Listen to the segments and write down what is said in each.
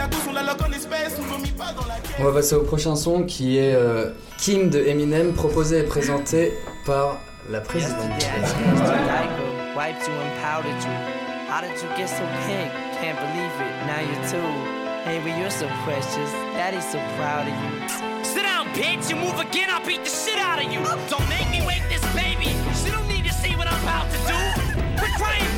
la douce, on la loque en espèces, on vomit pas dans la caisse. On va passer au prochain son qui est euh, Kim de Eminem, proposé et présenté par la présidente. Wiped you and powdered you. How did you get so pink? Can't believe it, now you're two. Baby, you're so precious. Daddy's so proud of you. Sit down, bitch. You move again, I'll beat the shit out of you. Don't make me wake this baby. She don't need to see what I'm about to do. Quit crying,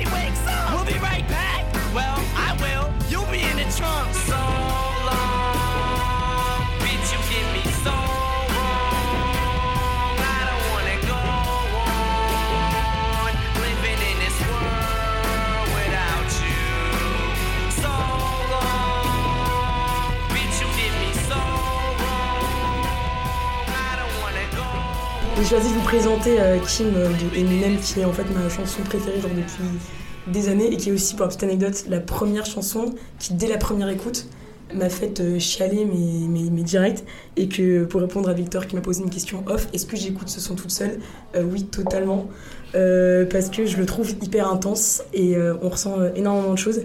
she wakes up? Choisi de vous présenter euh, Kim euh, de Eminem, qui est en fait ma chanson préférée depuis des années et qui est aussi, pour la petite anecdote, la première chanson qui, dès la première écoute, m'a fait euh, chialer mes, mes, directs. Et que pour répondre à Victor qui m'a posé une question off, est-ce que j'écoute ce son toute seule? Oui, totalement. Parce que je le trouve hyper intense et on ressent énormément de choses.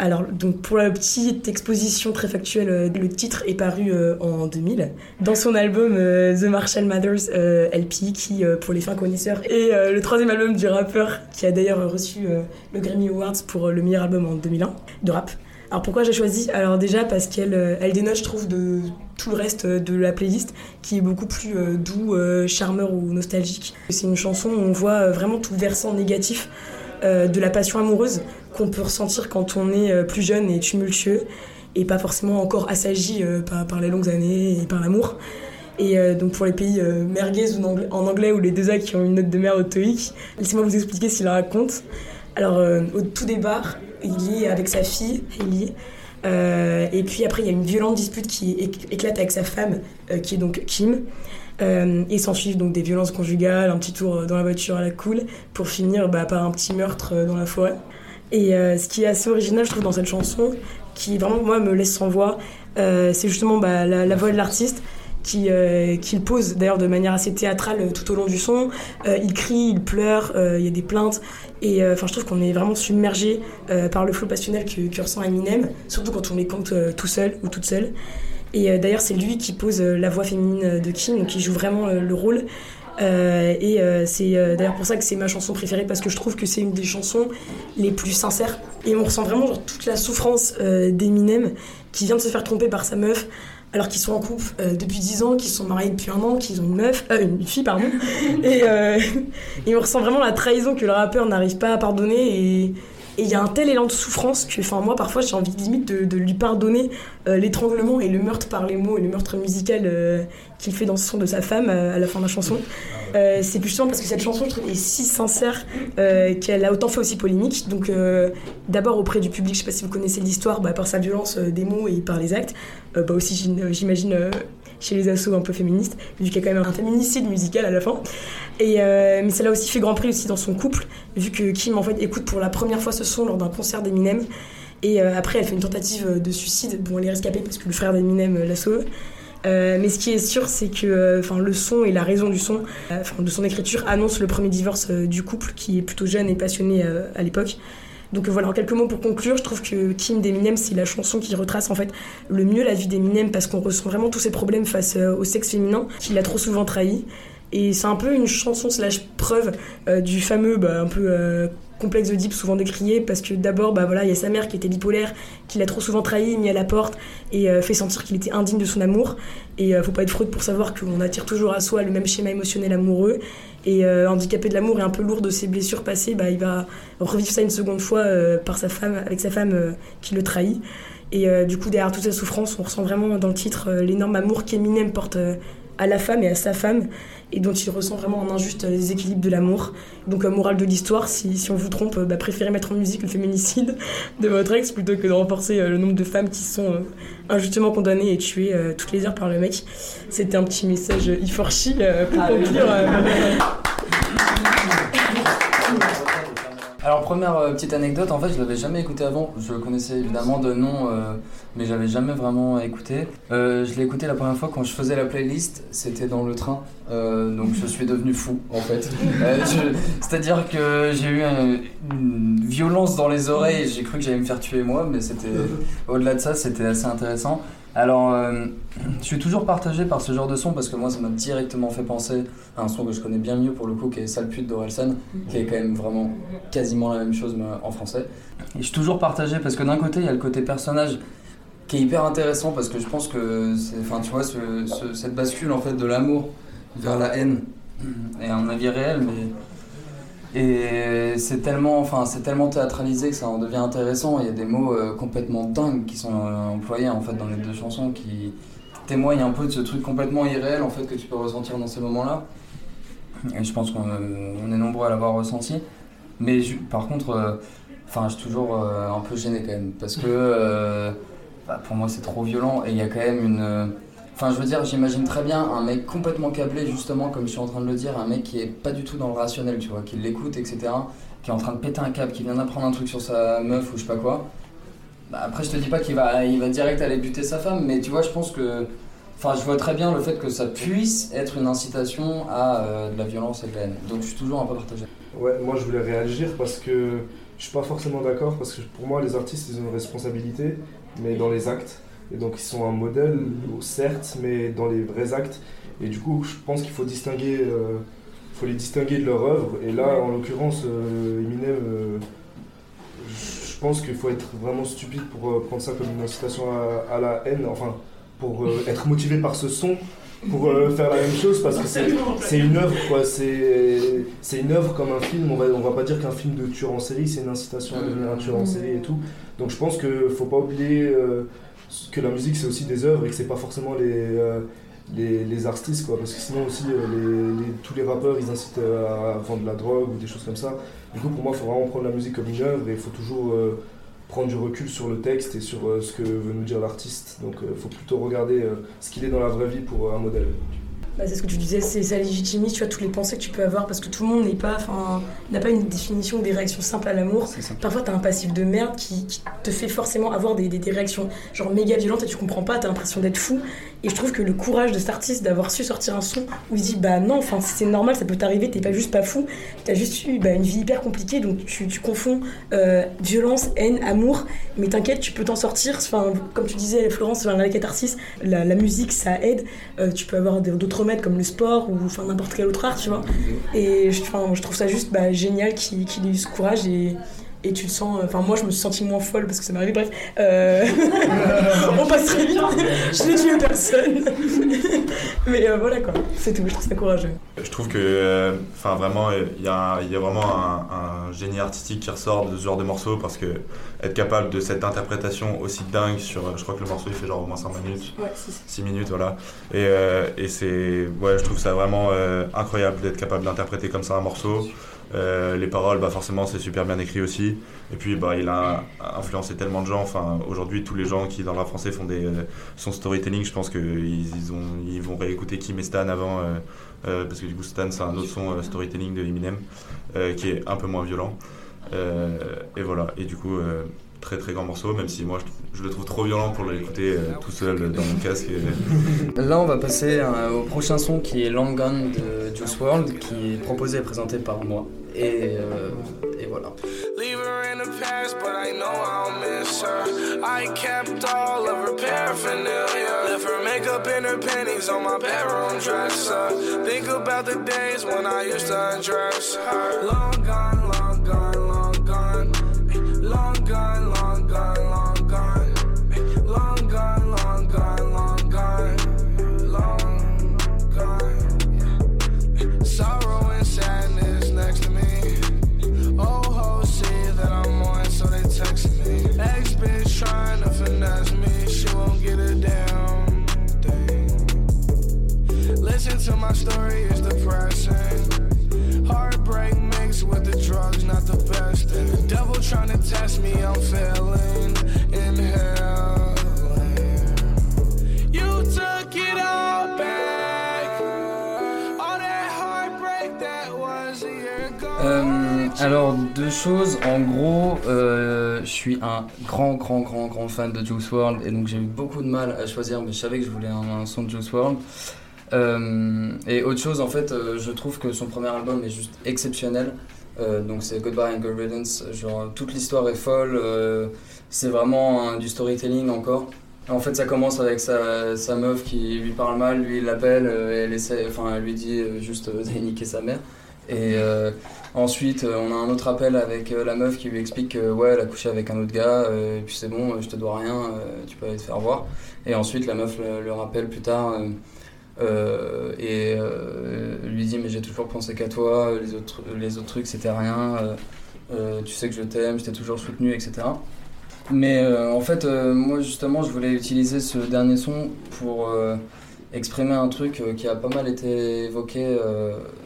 Alors, donc pour la petite exposition très factuelle, euh, le titre est paru euh, en 2000 dans son album euh, The Marshall Mathers LP, qui, pour les fins connaisseurs, est le troisième album du rappeur qui a d'ailleurs reçu le Grammy Awards pour le meilleur album en 2001 de rap. Alors pourquoi j'ai choisi? Alors déjà parce qu'elle elle dénote, je trouve, de tout le reste de la playlist qui est beaucoup plus doux, charmeur ou nostalgique. C'est une chanson où on voit vraiment tout versant négatif de la passion amoureuse qu'on peut ressentir quand on est euh, plus jeune et tumultueux et pas forcément encore assagi euh, par, les longues années et par l'amour. Et euh, donc pour les pays euh, merguez ou en anglais, ou les deux A qui ont une note de merde au laissez-moi vous expliquer ce qu'il raconte. Alors euh, au tout départ, il est avec sa fille, Hailey, euh, et puis après il y a une violente dispute qui éc- éclate avec sa femme, euh, qui est donc Kim. Euh, et s'ensuivent donc des violences conjugales, un petit tour dans la voiture à la cool, pour finir bah, par un petit meurtre euh, dans la forêt. Et euh, ce qui est assez original, je trouve, dans cette chanson, qui vraiment, moi, me laisse sans voix, euh, c'est justement bah, la, voix de l'artiste qui, euh, qui pose d'ailleurs de manière assez théâtrale euh, tout au long du son. Euh, il crie, il pleure, euh, il y a des plaintes. Et euh, enfin, je trouve qu'on est vraiment submergé euh, par le flot passionnel que, que ressent Eminem, surtout quand on l'écoute euh, tout seul ou toute seule. Et euh, d'ailleurs, c'est lui qui pose euh, la voix féminine de Kim, qui joue vraiment euh, le rôle. Euh, et euh, c'est euh, d'ailleurs pour ça que c'est ma chanson préférée parce que je trouve que c'est une des chansons les plus sincères. Et on ressent vraiment toute la souffrance euh, d'Eminem qui vient de se faire tromper par sa meuf alors qu'ils sont en couple euh, depuis 10 ans, qu'ils sont mariés depuis un an, qu'ils ont une meuf, euh, une fille pardon, et, euh, et on ressent vraiment la trahison que le rappeur n'arrive pas à pardonner. Et et il y a un tel élan de souffrance que, enfin, moi, parfois, j'ai envie limite de, de lui pardonner euh, l'étranglement et le meurtre par les mots et le meurtre musical euh, qu'il fait dans ce son de sa femme euh, à la fin de la chanson. Euh, c'est justement parce que cette chanson, je trouve, est si sincère qu'elle a autant fait aussi polémique. Donc, d'abord auprès du public, je sais pas si vous connaissez l'histoire, bah, par sa violence des mots et par les actes. Bah aussi, j'im- j'imagine. Euh, chez les assos un peu féministes, vu qu'il y a quand même un féminicide musical à la fin. Et euh, mais l'a aussi fait grand prix aussi dans son couple, vu que Kim en fait écoute pour la première fois ce son lors d'un concert d'Eminem. Et euh, après, elle fait une tentative de suicide. Bon, elle est rescapée parce que le frère d'Eminem euh, la sauve. Euh, mais ce qui est sûr, c'est que euh, le son et la raison du son, euh, de son écriture, annoncent le premier divorce euh, du couple, qui est plutôt jeune et passionné euh, à l'époque. Donc euh, voilà, en quelques mots pour conclure, je trouve que Kim d'Eminem, c'est la chanson qui retrace en fait le mieux la vie d'Eminem parce qu'on ressent vraiment tous ses problèmes face euh, au sexe féminin, qu'il a trop souvent trahi. Et c'est un peu une chanson slash preuve euh, du fameux, bah, un peu complexe d'Oedipe souvent décrié, parce que d'abord, bah, voilà, il y a sa mère qui était bipolaire, qui l'a trop souvent trahi, mis à la porte et euh, fait sentir qu'il était indigne de son amour. Et faut pas être fraude pour savoir qu'on attire toujours à soi le même schéma émotionnel amoureux. Et handicapé de l'amour et un peu lourd de ses blessures passées, bah, il va revivre ça une seconde fois par sa femme, avec sa femme qui le trahit. Et du coup, derrière toute sa souffrance, on ressent vraiment dans le titre l'énorme amour qu'Eminem porte à la femme et à sa femme et dont il ressent vraiment un injuste déséquilibre de l'amour. Donc, euh, morale de l'histoire, si, si, on vous trompe, euh, bah, préférez mettre en musique le féminicide de votre ex plutôt que de renforcer euh, le nombre de femmes qui sont injustement condamnées et tuées toutes les heures par le mec. C'était un petit message for pour ah, conclure. Alors première euh, petite anecdote, en fait je l'avais jamais écouté avant, je le connaissais évidemment de nom, euh, mais j'avais jamais vraiment écouté. Euh, je l'ai écouté la première fois quand je faisais la playlist, c'était dans le train, donc je suis devenu fou en fait. C'est-à-dire que j'ai eu une violence dans les oreilles, j'ai cru que j'allais me faire tuer moi, mais c'était au-delà de ça, c'était assez intéressant. Alors, euh, je suis toujours partagé par ce genre de son parce que moi, ça m'a directement fait penser à un son que je connais bien mieux pour le coup, qui est Sale pute d'Orelsan, qui est quand même vraiment quasiment la même chose en français. Et je suis toujours partagé parce que d'un côté, il y a le côté personnage qui est hyper intéressant parce que je pense que enfin, tu vois, cette bascule en fait de l'amour vers la haine est un avis réel, mais et c'est tellement, enfin, c'est tellement théâtralisé que ça en devient intéressant. Il y a des mots euh, complètement dingues qui sont euh, employés en fait dans les deux chansons qui témoignent un peu de ce truc complètement irréel en fait que tu peux ressentir dans ces moments-là. Et je pense qu'on euh, est nombreux à l'avoir ressenti. Mais par contre, enfin, je suis toujours un peu gêné quand même parce que bah, pour moi c'est trop violent et il y a quand même une Enfin, je veux dire, j'imagine très bien un mec complètement câblé, justement, comme je suis en train de le dire, un mec qui est pas du tout dans le rationnel, tu vois, qui l'écoute, etc., qui est en train de péter un câble, qui vient d'apprendre un truc sur sa meuf ou je sais pas quoi. Bah, après, je te dis pas qu'il va, il va direct aller buter sa femme, mais tu vois, je pense que. Enfin, je vois très bien le fait que ça puisse être une incitation à euh, de la violence et de la haine. Donc, je suis toujours un peu partagé. Ouais, moi, je voulais réagir parce que je suis pas forcément d'accord, parce que pour moi, les artistes, ils ont une responsabilité, mais dans les actes. Et donc ils sont un modèle, certes, mais dans les vrais actes. Et du coup, je pense qu'il faut distinguer, euh, faut les distinguer de leur œuvre. Et là, en l'occurrence, euh, Eminem, euh, je pense qu'il faut être vraiment stupide pour prendre ça comme une incitation à, la haine, enfin, pour être motivé par ce son pour faire la même chose parce que c'est une œuvre quoi. C'est une œuvre comme un film. On va on va pas dire qu'un film de tueur en série c'est une incitation à devenir un tueur en série et tout. Donc je pense que faut pas oublier que la musique c'est aussi des œuvres et que c'est pas forcément les, euh, les, artistes quoi. Parce que sinon aussi euh, les, tous les rappeurs ils incitent euh, à vendre de la drogue ou des choses comme ça. Du coup pour moi il faut vraiment prendre la musique comme une œuvre et il faut toujours prendre du recul sur le texte et sur ce que veut nous dire l'artiste. Donc il faut plutôt regarder ce qu'il est dans la vraie vie pour un modèle bah, c'est ce que tu disais, c'est ça légitimise tu vois, toutes les pensées que tu peux avoir parce que tout le monde n'est pas, n'a pas une définition des réactions simples à l'amour. Parfois, tu as un passif de merde qui, te fait forcément avoir des, des, réactions genre méga violentes et tu comprends pas, tu as l'impression d'être fou. Et je trouve que le courage de cet artiste d'avoir su sortir un son où il dit bah non, enfin c'est normal, ça peut t'arriver, t'es pas juste pas fou, t'as juste eu bah, une vie hyper compliquée, donc tu, tu confonds euh, violence, haine, amour, mais t'inquiète, tu peux t'en sortir. Enfin, comme tu disais, Florence, la catharsis, la, la musique ça aide. Euh, tu peux avoir d'autres remèdes comme le sport ou enfin n'importe quel autre art, tu vois. Et je, je trouve ça juste bah, génial qu'il ait eu ce courage et et tu le sens. Enfin, moi, je me suis sentie moins folle parce que ça m'est arrivé. Bref, euh, on passe très vite. je n'ai tué personne. Mais euh, voilà quoi, c'est tout. Je trouve ça courageux. Je trouve que, euh, enfin, vraiment, il y, a, y a vraiment un, génie artistique qui ressort de ce genre de morceau parce que être capable de cette interprétation aussi dingue sur. Je crois que le morceau il fait genre au moins 5 minutes. Ouais, 6 minutes, voilà. Et, et c'est. Ouais, je trouve ça vraiment incroyable d'être capable d'interpréter comme ça un morceau. Euh, les paroles, bah forcément, c'est super bien écrit aussi. Et puis, bah, il a influencé tellement de gens. Enfin, aujourd'hui, tous les gens qui dans le rap français font des euh, son storytelling, je pense qu'ils ils ont, ils vont réécouter Kim et Stan avant, euh, parce que du coup, Stan, c'est un autre son storytelling de Eminem qui est un peu moins violent. Et voilà. Et du coup très très grand morceau, même si moi je, le trouve trop violent pour l'écouter tout seul dans mon casque. Là, on va passer au prochain son qui est Long Gone de Juice WRLD, qui est proposé et présenté par moi. Et, euh, et voilà. Leave her in the past, but I know I'll miss her. I kept all of her paraphernalia. Left her makeup in Designer panties on my bedroom dresser. Think about the days when I used to undress her. Long gone, trying to test me. You took it back. Alors deux choses, en gros, euh, je suis un grand grand grand grand fan de Juice WRLD et donc j'ai eu beaucoup de mal à choisir, mais je savais que je voulais un, son de Juice WRLD. Euh, et autre chose, en fait, euh, je trouve que son premier album est juste exceptionnel. Euh, donc c'est Goodbye and Good Riddance. Genre toute l'histoire est folle. euh, c'est vraiment un- du storytelling encore. En fait, ça commence avec sa, meuf qui lui parle mal, lui il l'appelle, euh, elle essaie, enfin elle lui dit euh, juste d'aller niquer sa mère. Et ensuite, on a un autre appel avec la meuf qui lui explique que ouais, elle a couché avec un autre gars, et puis c'est bon, je te dois rien, tu peux aller te faire voir. Et ensuite, la meuf le rappelle plus tard. Euh, et euh, lui dit mais j'ai toujours pensé qu'à toi, les autres, les autres trucs c'était rien, euh, tu sais que je t'aime, je t'ai toujours soutenu, etc. Mais en fait, moi justement, je voulais utiliser ce dernier son pour exprimer un truc qui a pas mal été évoqué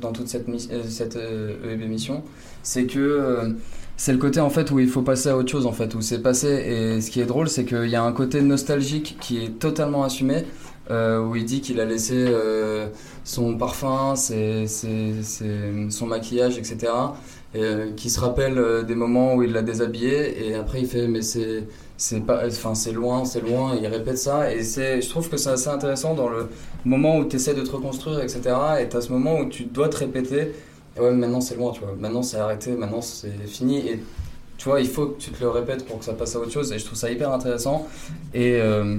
dans toute cette, cette euh, émission, c'est que c'est le côté en fait où il faut passer à autre chose en fait, où c'est passé. Et ce qui est drôle, c'est qu'il y a un côté nostalgique qui est totalement assumé, où il dit qu'il a laissé euh, son parfum, son maquillage, etc. Et, euh, qui se rappelle euh, des moments où il l'a déshabillé. Et après il fait mais c'est c'est pas enfin c'est loin c'est loin. Et il répète ça. Et c'est je trouve que c'est assez intéressant dans le moment où tu essaies de te reconstruire etc et as ce moment où tu dois te répéter ouais maintenant c'est loin tu vois. Maintenant c'est arrêté. Maintenant c'est fini et tu vois il faut que tu te le répètes pour que ça passe à autre chose. Et je trouve ça hyper intéressant. Et euh,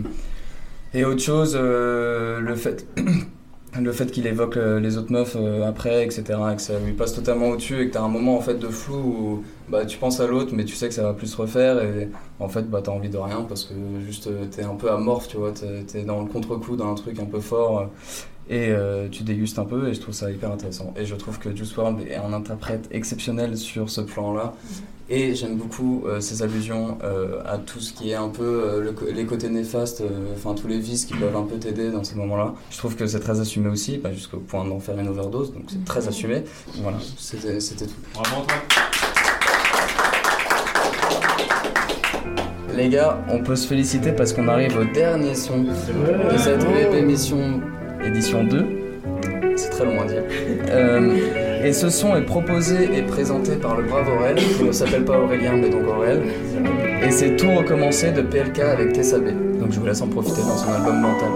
et autre chose euh, le fait le fait qu'il évoque euh, les autres meufs euh, après, etc., et que ça lui passe totalement au-dessus et que t'as un moment en fait de flou où bah, tu penses à l'autre mais tu sais que ça va plus se refaire et en fait bah, t'as envie de rien parce que juste t'es un peu amorphe, tu vois, t'es, dans le contre-coup d'un truc un peu fort et tu dégustes un peu et je trouve ça hyper intéressant. Et je trouve que Juice WRLD est un interprète exceptionnel sur ce plan-là. Et j'aime beaucoup euh, ses allusions euh, à tout ce qui est un peu euh, le les côtés néfastes, euh, enfin tous les vices qui peuvent un peu t'aider dans ces moments-là. Je trouve que c'est très assumé aussi, pas jusqu'au point d'en faire une overdose, donc c'est très assumé. Voilà, c'était tout. Bravo Antoine. Les gars, on peut se féliciter parce qu'on arrive au dernier son de cette web émission édition 2. C'est très long à dire. Et ce son est proposé et présenté par le brave Aurel, qui ne s'appelle pas Aurélien mais donc Aurel. Et c'est tout recommencé de PLK avec Tessa B. Donc je vous laisse en profiter dans son album mental.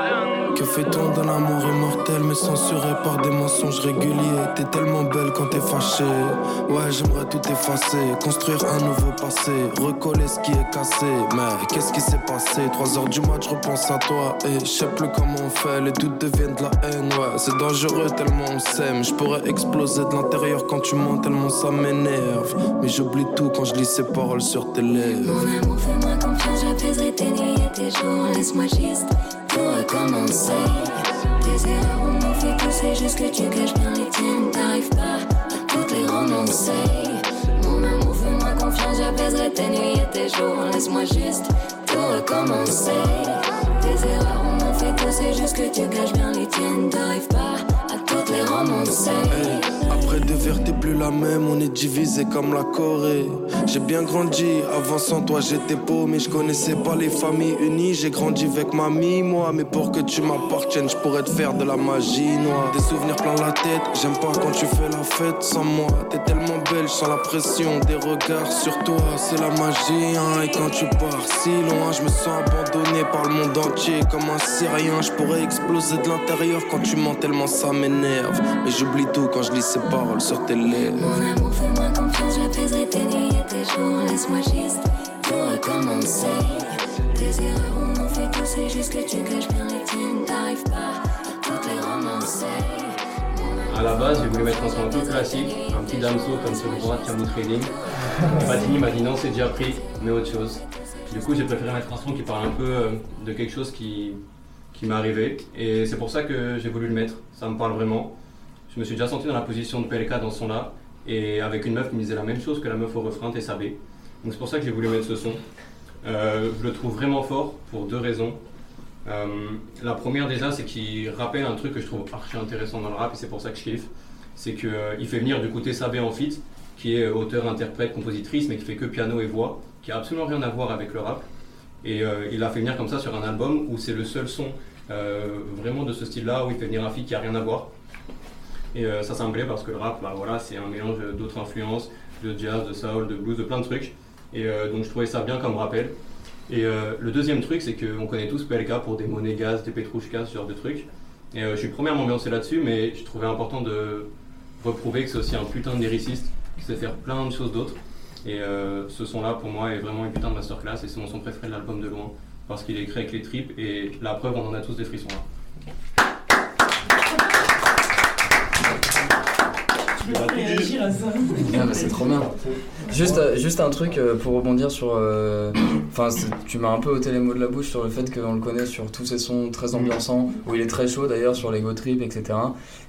Que fait-on d'un amour immortel mais censuré par des mensonges réguliers? T'es tellement belle quand t'es fâchée. Ouais j'aimerais tout effacer Construire un nouveau passé Recoller ce qui est cassé. Mais qu'est-ce qui s'est passé? 3 heures du mat je repense à toi Et je sais plus comment on fait. Les doutes deviennent de la haine Ouais c'est dangereux tellement on s'aime. Je pourrais exploser de l'intérieur quand tu mens Tellement ça m'énerve. Mais j'oublie tout quand je lis ces paroles sur tes lèvres. Mon amour, fais-moi confiance, j'apaiserai tes nuits et tes jours. Laisse-moi juste tout recommencer. Tes erreurs on m'en fait pousser, juste que tu caches bien les tiennes. T'arrives pas à toutes les romancer. Mon amour, fais-moi confiance, j'apaiserai tes nuits et tes jours. Laisse-moi juste tout recommencer. Tes erreurs on m'en fait pousser, juste que tu caches bien les tiennes. T'arrives pas Après deux verres, t'es plus la même, on est divisé comme la Corée. J'ai bien grandi, avant sans toi j'étais paumé, je connaissais pas les familles unies. J'ai grandi avec mamie, moi, mais pour que tu m'appartiennes, je pourrais te faire de la magie noire. Des souvenirs plein la tête, j'aime pas quand tu fais la fête sans moi. T'es tellement belle, sans la pression des regards sur toi, c'est la magie. Hein. Et quand tu pars si loin, je me sens abandonné par le monde entier comme un Syrien. Je pourrais exploser de l'intérieur quand tu mens tellement ça m'énerve. Mais j'oublie tout quand je lis ces paroles sur tes lèvres. Mon amour, fais-moi confiance, j'apaiserai tes nuits et tes jours. Laisse-moi juste tout recommencer. Tes erreurs, on en fait tous, c'est juste que tu caches bien les tiennes. T'arrives pas à toutes les romancer. À la base, j'ai voulu mettre un son un peu classique, un petit damso comme sur le droit de Camus Trading. Patini m'a dit non, c'est déjà pris, mais autre chose. Du coup, j'ai préféré mettre un son qui parle un peu euh, de quelque chose qui, qui m'est arrivé. Et c'est pour ça que j'ai voulu le mettre. Ça me parle vraiment. Je me suis déjà senti dans la position de PLK dans ce son-là. Et avec une meuf qui me disait la même chose que la meuf au refrain, Tessabé. Donc c'est pour ça que j'ai voulu mettre ce son. Euh, je le trouve vraiment fort pour deux raisons. Euh, la première déjà, c'est qu'il rappelle un truc que je trouve archi intéressant dans le rap et c'est pour ça que je kiffe. C'est qu'il fait venir du côté Sabé en feat, qui est auteur, interprète, compositrice, mais qui fait que piano et voix, qui a absolument rien à voir avec le rap. Et euh, il l'a fait venir comme ça sur un album où c'est le seul son euh, vraiment de ce style-là, où il fait venir un feat qui a rien à voir. Et euh, ça, ça me plaît parce que le rap, bah, voilà, c'est un mélange d'autres influences, de jazz, de soul, de blues, de plein de trucs. Et donc je trouvais ça bien comme rappel. Et le deuxième truc, c'est qu'on connaît tous PLK pour des Monégas, des Petrouchkas, ce genre de trucs. Et je suis à m'ambiancer là-dessus, mais je trouvais important de reprouver que c'est aussi un putain de lyriciste qui sait faire plein de choses d'autres. Et euh, ce son-là, pour moi, est vraiment une putain de masterclass et c'est mon son préféré de l'album de loin. Parce qu'il est écrit avec les tripes et la preuve, on en a tous des frissons là. réagir à ça. Ah bah, c'est trop bien. Juste, euh, juste un truc euh, pour rebondir sur. Enfin, tu m'as un peu ôté les mots de la bouche sur le fait qu'on le connaît sur tous ses sons très ambiançants, où il est très chaud d'ailleurs sur les Go Trip, etc.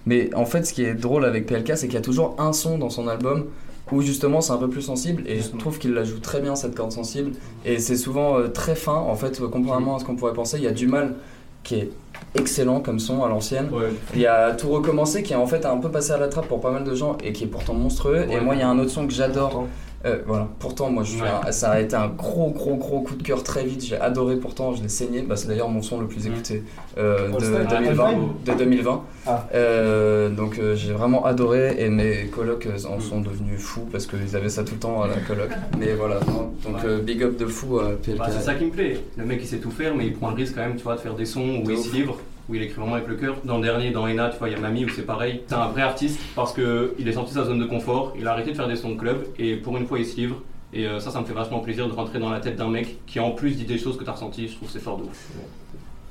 Mais en fait, ce qui est drôle avec PLK, c'est qu'il y a toujours un son dans son album où justement c'est un peu plus sensible et je trouve qu'il la joue très bien cette corde sensible et c'est souvent euh, très fin en fait euh, comparément à ce qu'on pourrait penser il y a du mal qui est excellent comme son à l'ancienne Ouais. il y a tout recommencé qui est en fait un peu passé à la trappe pour pas mal de gens et qui est pourtant monstrueux. Et moi, il y a un autre son que j'adore. Euh, voilà, pourtant, moi, je suis Ouais. un- ça a été un gros, gros, gros coup de cœur très vite. J'ai adoré, pourtant, je l'ai saigné. Bah, c'est d'ailleurs mon son le plus écouté euh, de, Style 2020, Ah, de 2020. Ah. Euh, donc, euh, j'ai vraiment adoré. Et mes colocs en sont devenus fous parce qu'ils avaient ça tout le temps à la coloc. Mais voilà, non, donc Ouais. euh, big up de fou à PLK. Bah, c'est ça qui me plaît. Le mec il sait tout faire, mais il prend le risque quand même, tu vois, de faire des sons où il se livre, où il écrit vraiment avec le cœur. Dans le dernier, dans Ena, tu vois, il y a Mamie où c'est pareil. C'est un vrai artiste parce que il est sorti de sa zone de confort, il a arrêté de faire des sons de club et pour une fois il se livre. Et euh, ça, ça me fait vachement plaisir de rentrer dans la tête d'un mec qui en plus dit des choses que t'as ressenties. Je trouve que c'est fort de ouf.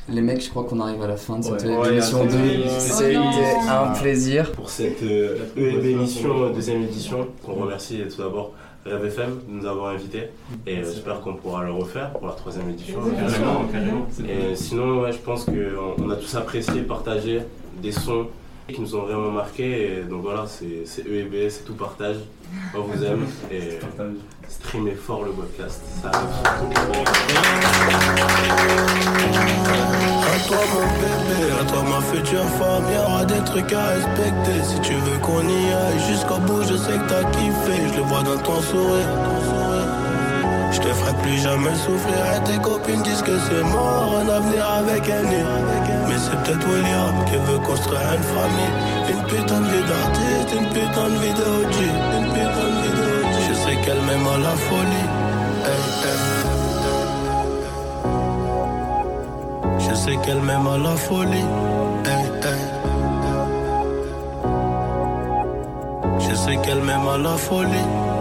Les mecs, je crois qu'on arrive à la fin de cette Ouais. émission Ouais, 2. c'est- C'était Oh un plaisir. Pour cette euh, EEB émission, deuxième édition, on remercie tout d'abord Rêve FM de nous avoir invités et euh, j'espère qu'on pourra le refaire pour la troisième édition. Carrément, carrément. Et sinon, ouais, je pense qu'on on a tous apprécié partager des sons qui nous ont vraiment marqués. Et donc voilà, c'est EEB, c'est tout partage. On vous aime et streamez fort le podcast. Ça À toi mon bébé, à toi ma future femme, y'aura des trucs à respecter. Si tu veux qu'on y aille jusqu'au bout, je sais que t'as kiffé, je le vois dans ton sourire. Je te ferai plus jamais souffrir et tes copines disent que c'est mort, un avenir avec un nid. Mais c'est peut-être William qui veut construire une famille. Une putain de vie d'artiste, une putain de vie de OG, une putain de vie. Je sais qu'elle m'aime à la folie. Je sais qu'elle m'aime à la folie. Je sais qu'elle m'aime à la folie.